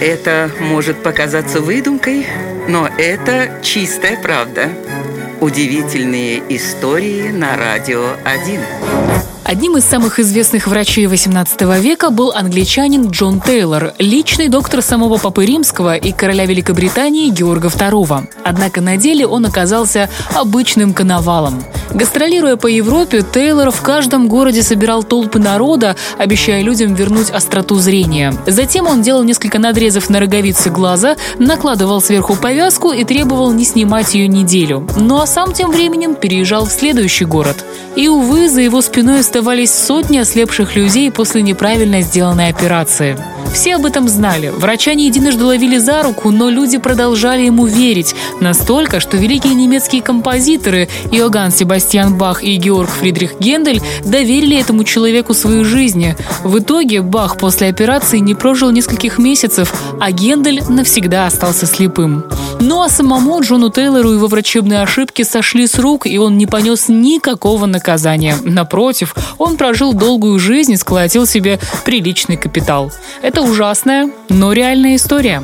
Это может показаться выдумкой, но это чистая правда. Удивительные истории на радио 1. Одним из самых известных врачей XVIII века был англичанин Джон Тейлор, личный доктор самого Папы Римского и короля Великобритании Георга II. Однако на деле он оказался обычным коновалом. Гастролируя по Европе, Тейлор в каждом городе собирал толпы народа, обещая людям вернуть остроту зрения. Затем он делал несколько надрезов на роговице глаза, накладывал сверху повязку и требовал не снимать ее неделю. Ну а сам тем временем переезжал в следующий город. И, увы, за его спиной оставались сотни ослепших людей после неправильно сделанной операции. Все об этом знали. Врача не единожды ловили за руку, но люди продолжали ему верить. Настолько, что великие немецкие композиторы Иоганн Себастьян Бах и Георг Фридрих Гендель доверили этому человеку свои жизни. В итоге Бах после операции не прожил нескольких месяцев, а Гендель навсегда остался слепым. Ну а самому Джону Тейлору его врачебные ошибки сошли с рук, и он не понес никакого наказания. Напротив, он прожил долгую жизнь и сколотил себе приличный капитал. Это ужасная, но реальная история.